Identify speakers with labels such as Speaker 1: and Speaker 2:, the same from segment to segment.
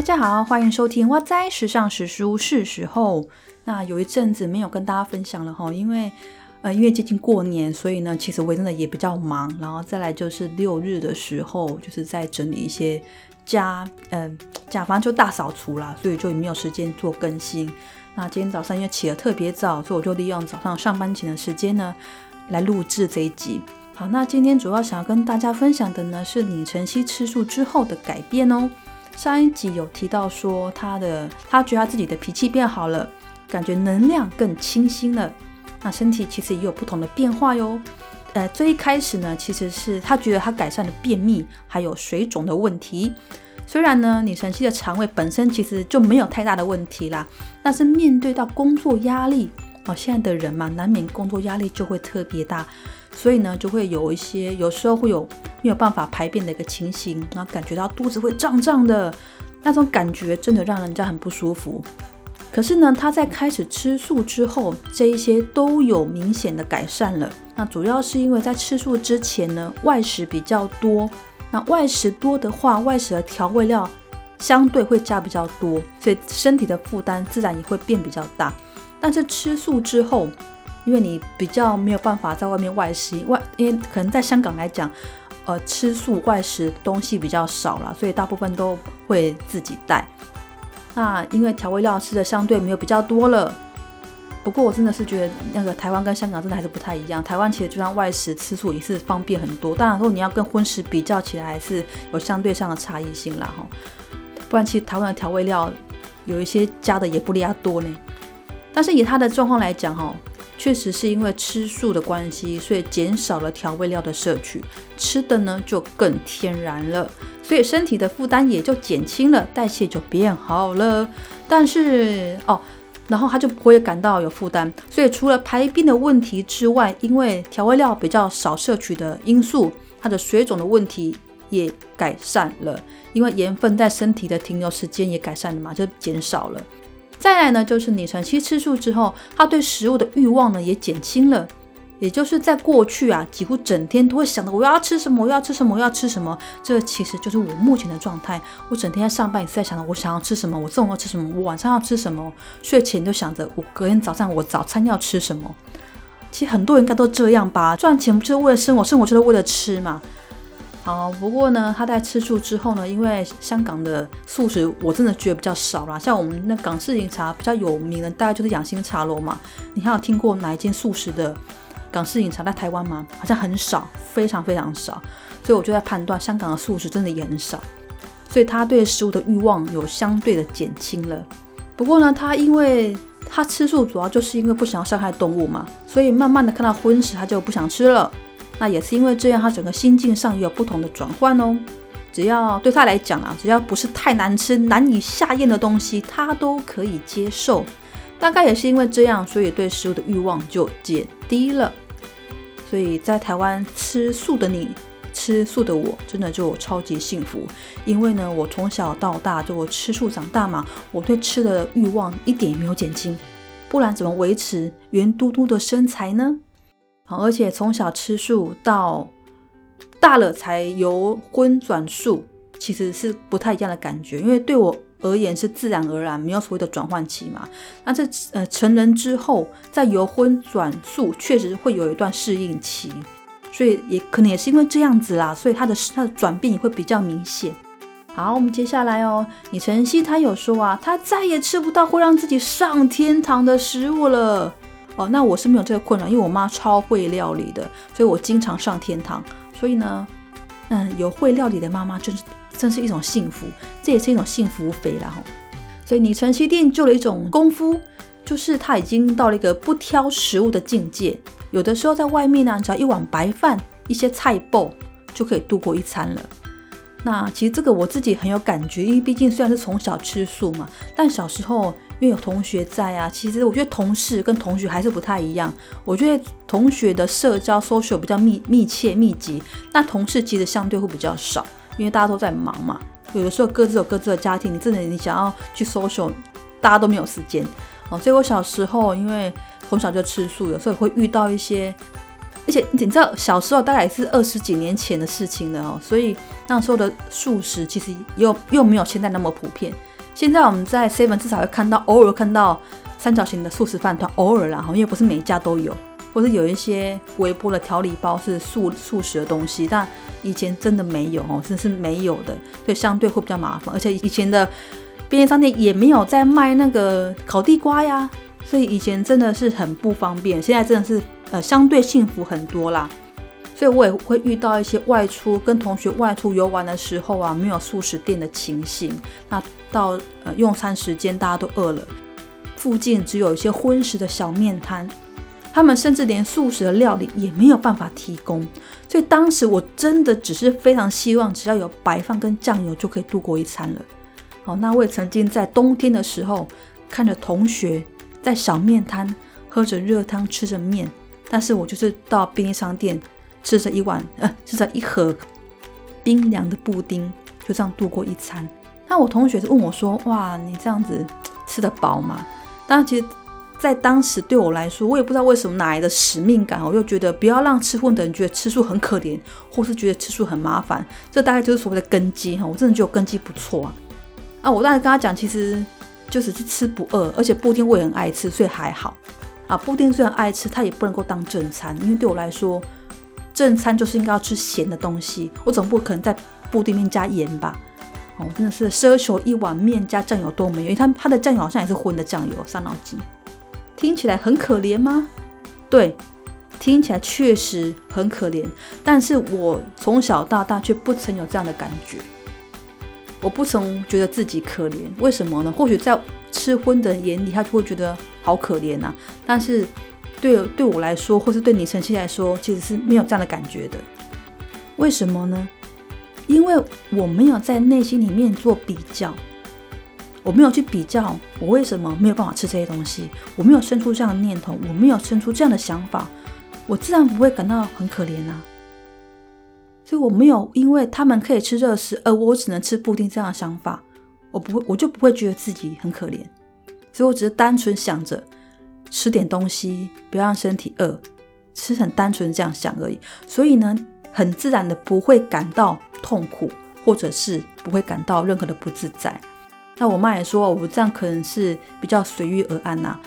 Speaker 1: 大家好，欢迎收听哇哉时尚时书是时候。那有一阵子没有跟大家分享了哈，因为呃因为接近过年，所以呢其实我真的也比较忙。然后再来就是六日的时候，就是在整理一些家，嗯家，反正就大扫除啦，所以就也没有时间做更新。那今天早上因为起得特别早，所以我就利用早上上班前的时间呢来录制这一集。好，那今天主要想要跟大家分享的呢是李晨曦吃素之后的改变哦。上一集有提到说他的，他觉得他自己的脾气变好了，感觉能量更清新了。那身体其实也有不同的变化哟。呃，最一开始呢，其实是他觉得他改善了便秘还有水肿的问题。虽然呢，李晨曦的肠胃本身其实就没有太大的问题啦，但是面对到工作压力，哦，现在的人嘛，难免工作压力就会特别大。所以呢，就会有一些，有时候会有没有办法排便的一个情形，然后感觉到肚子会胀胀的，那种感觉真的让人家很不舒服。可是呢，他在开始吃素之后，这一些都有明显的改善了。那主要是因为在吃素之前呢，外食比较多。那外食多的话，外食的调味料相对会加比较多，所以身体的负担自然也会变比较大。但是吃素之后，因为你比较没有办法在外面外食，外因为可能在香港来讲，呃，吃素外食东西比较少了，所以大部分都会自己带。那因为调味料吃的相对没有比较多了。不过我真的是觉得那个台湾跟香港真的还是不太一样。台湾其实就算外食吃素也是方便很多，当然如果你要跟荤食比较起来，还是有相对上的差异性啦哈。不然其实台湾的调味料有一些加的也不利亚多呢。但是以他的状况来讲哈。确实是因为吃素的关系，所以减少了调味料的摄取，吃的呢就更天然了，所以身体的负担也就减轻了，代谢就变好了。但是哦，然后他就不会感到有负担，所以除了排便的问题之外，因为调味料比较少摄取的因素，他的水肿的问题也改善了，因为盐分在身体的停留时间也改善了嘛，就减少了。再来呢，就是你长期吃素之后，他对食物的欲望呢也减轻了。也就是在过去啊，几乎整天都会想着我要吃什么，我要吃什么，我要吃什么。这其实就是我目前的状态。我整天在上班也是在想着我想要吃什么，我中午要吃什么，我晚上要吃什么，睡前就想着我隔天早上我早餐要吃什么。其实很多人应该都这样吧，赚钱不就是为了生活，生活就是为了吃嘛。好，不过呢，他在吃素之后呢，因为香港的素食我真的觉得比较少啦。像我们那港式饮茶比较有名的，大概就是养心茶楼嘛。你还有听过哪一间素食的港式饮茶在台湾吗？好像很少，非常非常少。所以我就在判断，香港的素食真的也很少。所以他对食物的欲望有相对的减轻了。不过呢，他因为他吃素主要就是因为不想要伤害动物嘛，所以慢慢的看到荤食他就不想吃了。那也是因为这样，他整个心境上也有不同的转换哦。只要对他来讲啊，只要不是太难吃、难以下咽的东西，他都可以接受。大概也是因为这样，所以对食物的欲望就减低了。所以在台湾吃素的你，吃素的我，真的就超级幸福。因为呢，我从小到大就吃素长大嘛，我对吃的欲望一点也没有减轻。不然怎么维持圆嘟嘟的身材呢？而且从小吃素到大了才由荤转素，其实是不太一样的感觉。因为对我而言是自然而然，没有所谓的转换期嘛。那这呃成人之后再由荤转素，确实会有一段适应期，所以也可能也是因为这样子啦，所以他的他的转变也会比较明显。好，我们接下来哦，李晨曦他有说啊，他再也吃不到会让自己上天堂的食物了。哦，那我是没有这个困扰，因为我妈超会料理的，所以我经常上天堂。所以呢，嗯，有会料理的妈妈，真是真是一种幸福，这也是一种幸福肥了哈。所以你晨曦店就了一种功夫，就是他已经到了一个不挑食物的境界。有的时候在外面呢，只要一碗白饭、一些菜爆就可以度过一餐了。那其实这个我自己很有感觉，因为毕竟虽然是从小吃素嘛，但小时候。因为有同学在啊，其实我觉得同事跟同学还是不太一样。我觉得同学的社交 social 比较密密切密集，那同事其实相对会比较少，因为大家都在忙嘛。有的时候各自有各自的家庭，你真的你想要去 social，大家都没有时间哦。所以我小时候因为从小就吃素，有时候会遇到一些，而且你知道小时候大概是二十几年前的事情了哦，所以那时候的素食其实又又没有现在那么普遍。现在我们在 Seven 至少会看到，偶尔看到三角形的素食饭团，偶尔啦，因为不是每一家都有，或是有一些微波的调理包是素素食的东西，但以前真的没有哦，真是没有的，所以相对会比较麻烦，而且以前的便利商店也没有在卖那个烤地瓜呀，所以以前真的是很不方便，现在真的是呃相对幸福很多啦。所以我也会遇到一些外出跟同学外出游玩的时候啊，没有素食店的情形。那到呃用餐时间，大家都饿了，附近只有一些荤食的小面摊，他们甚至连素食的料理也没有办法提供。所以当时我真的只是非常希望，只要有白饭跟酱油就可以度过一餐了。好，那我也曾经在冬天的时候，看着同学在小面摊喝着热汤，吃着面，但是我就是到便利商店。吃着一碗，呃，吃着一盒冰凉的布丁，就这样度过一餐。那我同学就问我说：“哇，你这样子吃得饱吗？”当然，其实，在当时对我来说，我也不知道为什么哪来的使命感，我就觉得不要让吃荤的人觉得吃素很可怜，或是觉得吃素很麻烦。这大概就是所谓的根基哈。我真的觉得根基不错啊。啊，我当时跟他讲，其实就只是吃不饿，而且布丁我也很爱吃，所以还好。啊，布丁虽然爱吃，它也不能够当正餐，因为对我来说。正餐就是应该要吃咸的东西，我总不可能在布丁面加盐吧？哦，真的是奢求一碗面加酱油都没有，因为它它的酱油好像也是荤的酱油，伤脑筋。听起来很可怜吗？对，听起来确实很可怜。但是我从小到大却不曾有这样的感觉，我不曾觉得自己可怜。为什么呢？或许在吃荤的眼里，他就会觉得好可怜呐。但是。对对我来说，或是对你晨曦来说，其实是没有这样的感觉的。为什么呢？因为我没有在内心里面做比较，我没有去比较我为什么没有办法吃这些东西，我没有生出这样的念头，我没有生出这样的想法，我自然不会感到很可怜啊。所以我没有因为他们可以吃热食，而我只能吃布丁这样的想法，我不会，我就不会觉得自己很可怜。所以我只是单纯想着。吃点东西，不要让身体饿，是很单纯这样想而已。所以呢，很自然的不会感到痛苦，或者是不会感到任何的不自在。那我妈也说，我这样可能是比较随遇而安呐。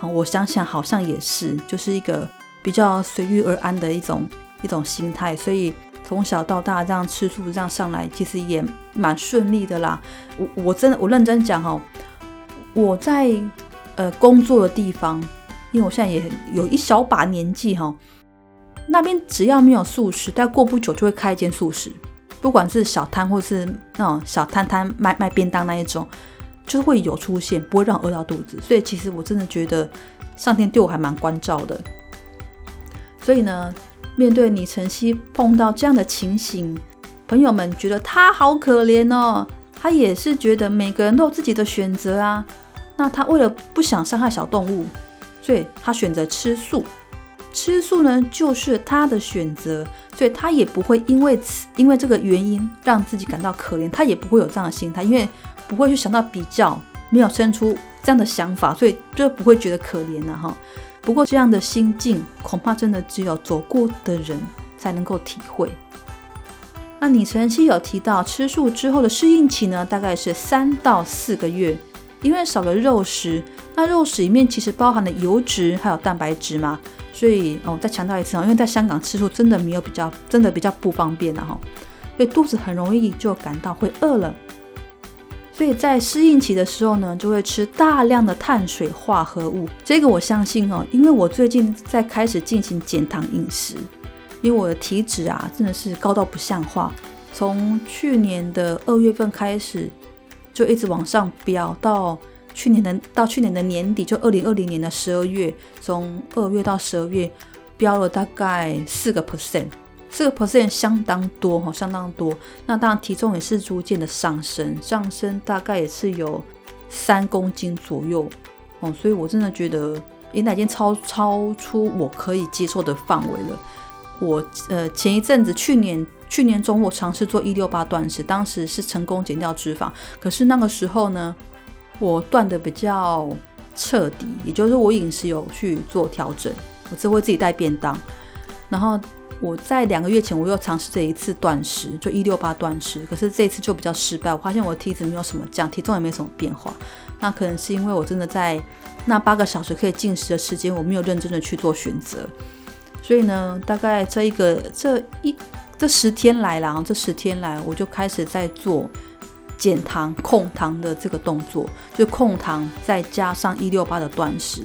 Speaker 1: 啊，我想想好像也是，就是一个比较随遇而安的一种一种心态。所以从小到大这样吃素这样上来，其实也蛮顺利的啦。我我真的我认真讲哦，我在。呃，工作的地方，因为我现在也有一小把年纪哈，那边只要没有素食，但过不久就会开一间素食，不管是小摊或是那种小摊摊卖卖便当那一种，就会有出现，不会让饿到肚子。所以其实我真的觉得上天对我还蛮关照的。所以呢，面对你晨曦碰到这样的情形，朋友们觉得他好可怜哦，他也是觉得每个人都有自己的选择啊。那他为了不想伤害小动物，所以他选择吃素。吃素呢，就是他的选择，所以他也不会因为此因为这个原因让自己感到可怜，他也不会有这样的心态，因为不会去想到比较，没有生出这样的想法，所以就不会觉得可怜了哈。不过这样的心境，恐怕真的只有走过的人才能够体会。那你晨曦有提到吃素之后的适应期呢，大概是三到四个月。因为少了肉食，那肉食里面其实包含了油脂还有蛋白质嘛，所以哦，再强调一次哦，因为在香港吃素真的没有比较，真的比较不方便的哈，所以肚子很容易就感到会饿了，所以在适应期的时候呢，就会吃大量的碳水化合物。这个我相信哦，因为我最近在开始进行减糖饮食，因为我的体脂啊真的是高到不像话，从去年的二月份开始。就一直往上飙，到去年的到去年的年底，就二零二零年的十二月，从二月到十二月，飙了大概四个 percent，四个 percent 相当多哈，相当多。那当然体重也是逐渐的上升，上升大概也是有三公斤左右哦，所以我真的觉得，也已经超超出我可以接受的范围了。我呃前一阵子去年。去年中我尝试做一六八断食，当时是成功减掉脂肪。可是那个时候呢，我断的比较彻底，也就是我饮食有去做调整，我只会自己带便当。然后我在两个月前我又尝试这一次断食，就一六八断食，可是这一次就比较失败。我发现我的体脂没有什么降，体重也没什么变化。那可能是因为我真的在那八个小时可以进食的时间，我没有认真的去做选择。所以呢，大概这一个这一这十天来啦，这十天来我就开始在做减糖控糖的这个动作，就控糖再加上一六八的断食。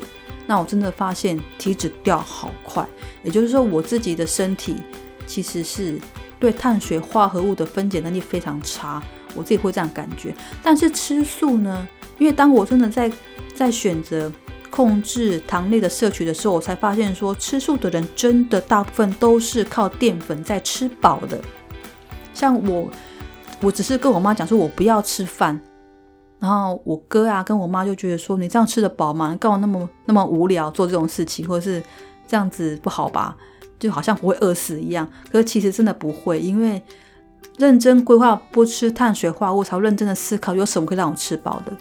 Speaker 1: 那我真的发现体脂掉好快，也就是说我自己的身体其实是对碳水化合物的分解能力非常差，我自己会这样感觉。但是吃素呢，因为当我真的在在选择控制糖类的摄取的时候，我才发现说吃素的人真的大部分都是靠淀粉在吃饱的。像我，我只是跟我妈讲说，我不要吃饭。然后我哥啊，跟我妈就觉得说，你这样吃得饱吗？干嘛那么那么无聊做这种事情，或者是这样子不好吧？就好像不会饿死一样。可是其实真的不会，因为认真规划不吃碳水化合物，才认真的思考有什么可以让我吃饱的。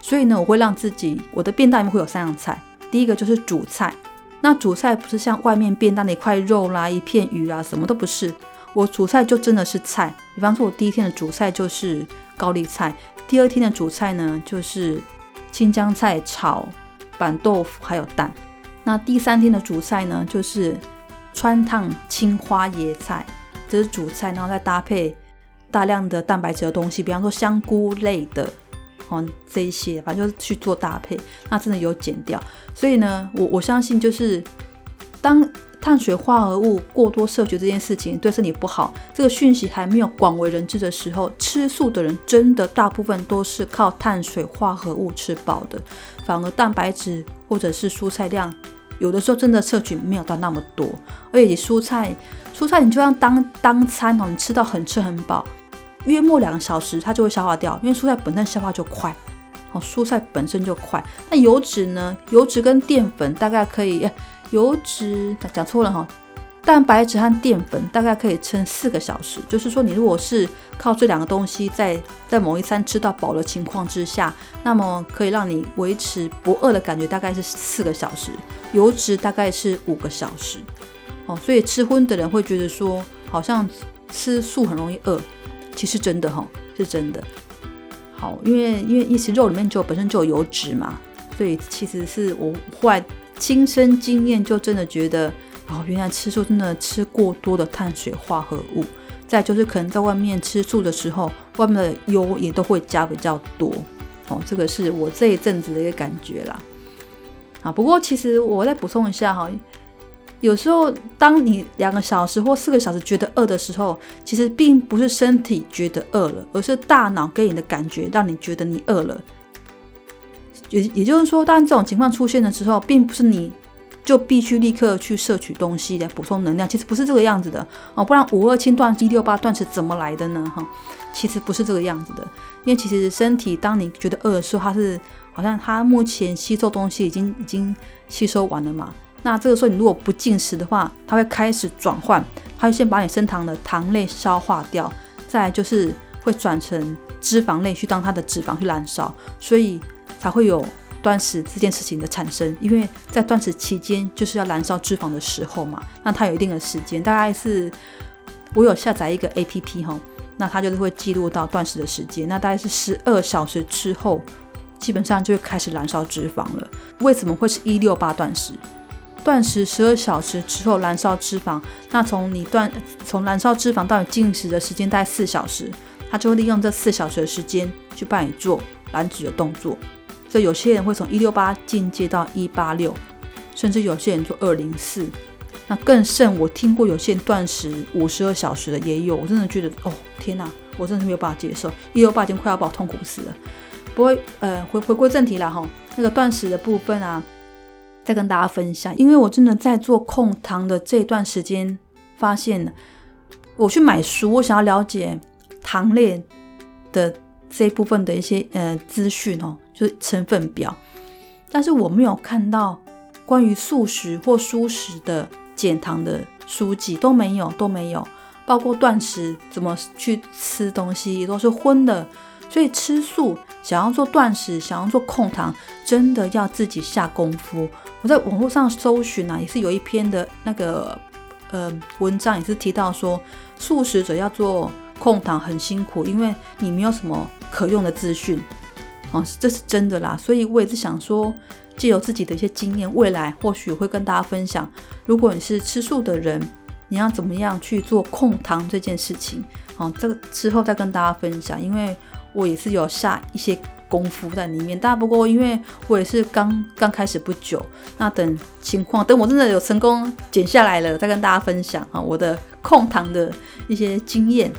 Speaker 1: 所以呢，我会让自己我的便当里面会有三样菜。第一个就是主菜，那主菜不是像外面便当的一块肉啦、一片鱼啊，什么都不是。我主菜就真的是菜。比方说，我第一天的主菜就是高丽菜。第二天的主菜呢，就是青江菜炒板豆腐，还有蛋。那第三天的主菜呢，就是川烫青花椰菜，这是主菜，然后再搭配大量的蛋白质的东西，比方说香菇类的，哦，这一些，反正就是去做搭配。那真的有减掉，所以呢，我我相信就是当。碳水化合物过多摄取这件事情对身体不好，这个讯息还没有广为人知的时候，吃素的人真的大部分都是靠碳水化合物吃饱的，反而蛋白质或者是蔬菜量，有的时候真的摄取没有到那么多。而且蔬菜，蔬菜你就像当当餐哦，你吃到很吃很饱，约莫两个小时它就会消化掉，因为蔬菜本身消化就快，哦，蔬菜本身就快。那油脂呢？油脂跟淀粉大概可以。油脂讲错了哈，蛋白质和淀粉大概可以撑四个小时。就是说，你如果是靠这两个东西在在某一餐吃到饱的情况之下，那么可以让你维持不饿的感觉，大概是四个小时。油脂大概是五个小时。哦，所以吃荤的人会觉得说，好像吃素很容易饿，其实真的哈，是真的。好，因为因为一些肉里面就本身就有油脂嘛，所以其实是我后来。亲身经验就真的觉得，哦，原来吃素真的吃过多的碳水化合物。再就是可能在外面吃素的时候，外面的油也都会加比较多。哦，这个是我这一阵子的一个感觉啦。啊，不过其实我再补充一下哈，有时候当你两个小时或四个小时觉得饿的时候，其实并不是身体觉得饿了，而是大脑给你的感觉让你觉得你饿了。也也就是说，当这种情况出现的时候，并不是你就必须立刻去摄取东西来补充能量，其实不是这个样子的哦。不然五二轻断一六八断食怎么来的呢？哈，其实不是这个样子的。因为其实身体当你觉得饿的时候，它是好像它目前吸收东西已经已经吸收完了嘛。那这个时候你如果不进食的话，它会开始转换，它会先把你升糖的糖类消化掉，再就是会转成脂肪类去当它的脂肪去燃烧，所以。才会有断食这件事情的产生，因为在断食期间就是要燃烧脂肪的时候嘛，那它有一定的时间，大概是我有下载一个 A P P 哈，那它就是会记录到断食的时间，那大概是十二小时之后，基本上就会开始燃烧脂肪了。为什么会是一六八断食？断食十二小时之后燃烧脂肪，那从你断从燃烧脂肪到你进食的时间大概四小时，它就会利用这四小时的时间去帮你做燃脂的动作。所以有些人会从一六八进阶到一八六，甚至有些人做二零四，那更甚。我听过有些人断食五十二小时的也有，我真的觉得哦天哪，我真的是没有办法接受。一六八已经快要把我痛苦死了。不过呃，回回归正题了哈，那个断食的部分啊，再跟大家分享。因为我真的在做控糖的这段时间，发现我去买书，我想要了解糖类的这一部分的一些呃资讯哦。就是成分表，但是我没有看到关于素食或蔬食的减糖的书籍，都没有，都没有，包括断食怎么去吃东西也都是荤的，所以吃素想要做断食，想要做控糖，真的要自己下功夫。我在网络上搜寻啊，也是有一篇的那个呃文章也是提到说，素食者要做控糖很辛苦，因为你没有什么可用的资讯，哦，这是真的啦。所以我也是想说，借由自己的一些经验，未来或许会跟大家分享，如果你是吃素的人，你要怎么样去做控糖这件事情，哦，这个之后再跟大家分享，因为我也是有下一些。功夫在里面，但不过因为我也是刚刚开始不久，那等情况，等我真的有成功减下来了，再跟大家分享啊我的控糖的一些经验。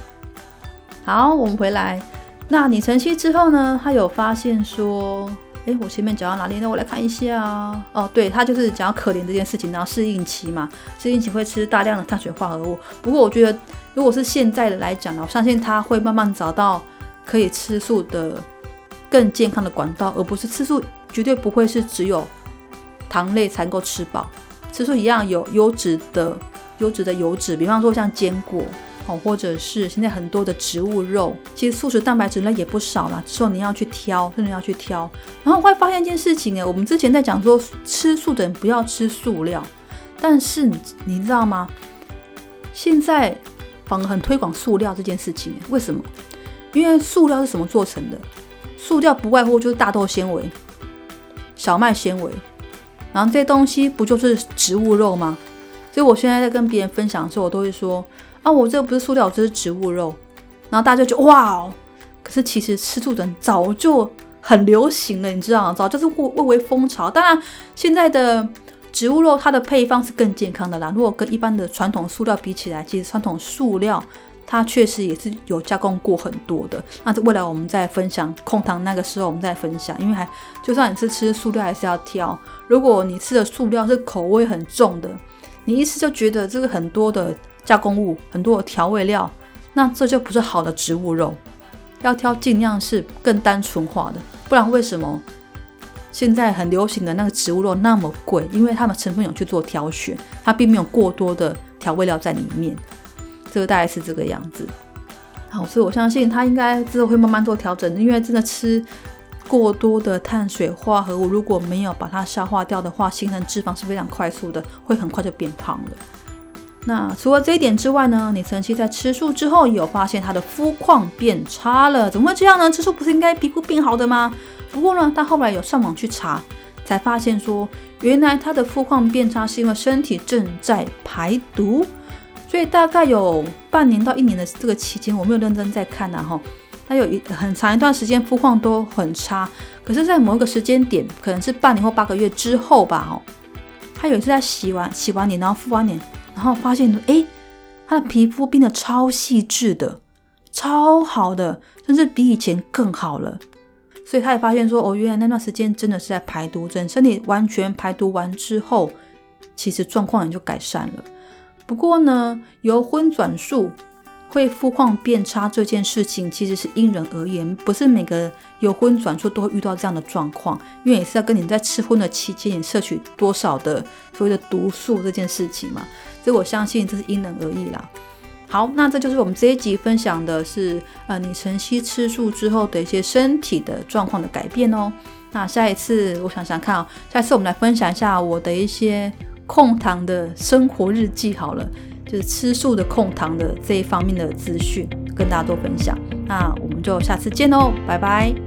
Speaker 1: 好，我们回来，那你晨曦之后呢？他有发现说，哎，我前面讲到哪里？那我来看一下哦，对他就是讲到可怜这件事情，然后适应期嘛，适应期会吃大量的碳水化合物。不过我觉得，如果是现在的来讲呢，我相信他会慢慢找到可以吃素的。更健康的管道，而不是吃素，绝对不会是只有糖类才能够吃饱。吃素一样有优质的、优质的油脂，比方说像坚果哦，或者是现在很多的植物肉，其实素食蛋白质类也不少啦。只有你要去挑，真的要去挑。然后会发现一件事情，哎，我们之前在讲说吃素的人不要吃塑料，但是你知道吗？现在反而很推广塑料这件事情，为什么？因为塑料是什么做成的？塑料不外乎就是大豆纤维、小麦纤维，然后这些东西不就是植物肉吗？所以我现在在跟别人分享的时候，我都会说啊，我这个不是塑料，这是植物肉。然后大家就哇哦，可是其实吃素的早就很流行了，你知道吗？早就是蔚蔚为风潮。当然，现在的植物肉它的配方是更健康的啦。如果跟一般的传统塑料比起来，其实传统塑料。它确实也是有加工过很多的，那未来我们再分享控糖那个时候我们再分享，因为还就算你是吃塑料还是要挑，如果你吃的塑料是口味很重的，你一吃就觉得这个很多的加工物，很多的调味料，那这就不是好的植物肉，要挑尽量是更单纯化的，不然为什么现在很流行的那个植物肉那么贵？因为它们成分有去做挑选，它并没有过多的调味料在里面。这个大概是这个样子，好，所以我相信他应该之后会慢慢做调整，因为真的吃过多的碳水化合物，如果没有把它消化掉的话，形成脂肪是非常快速的，会很快就变胖了。那除了这一点之外呢，你曾经在吃素之后有发现他的肤况变差了，怎么会这样呢？吃素不是应该皮肤变好的吗？不过呢，他后来有上网去查，才发现说，原来他的肤况变差是因为身体正在排毒。所以大概有半年到一年的这个期间，我没有认真在看呐哈。他有一很长一段时间肤况都很差，可是，在某一个时间点，可能是半年或八个月之后吧哦，他有一次在洗完洗完脸，然后敷完脸，然后发现哎，他的皮肤变得超细致的，超好的，甚至比以前更好了。所以他也发现说，哦，原来那段时间真的是在排毒，等身体完全排毒完之后，其实状况也就改善了。不过呢，由荤转素会肤况变差这件事情，其实是因人而异，不是每个由荤转素都会遇到这样的状况。因为也是要跟你在吃荤的期间，你摄取多少的所谓的毒素这件事情嘛，所以我相信这是因人而异啦。好，那这就是我们这一集分享的是，呃，你晨曦吃素之后的一些身体的状况的改变哦。那下一次我想想看啊，下一次我们来分享一下我的一些。控糖的生活日记好了，就是吃素的控糖的这一方面的资讯，跟大家多分享。那我们就下次见喽，拜拜。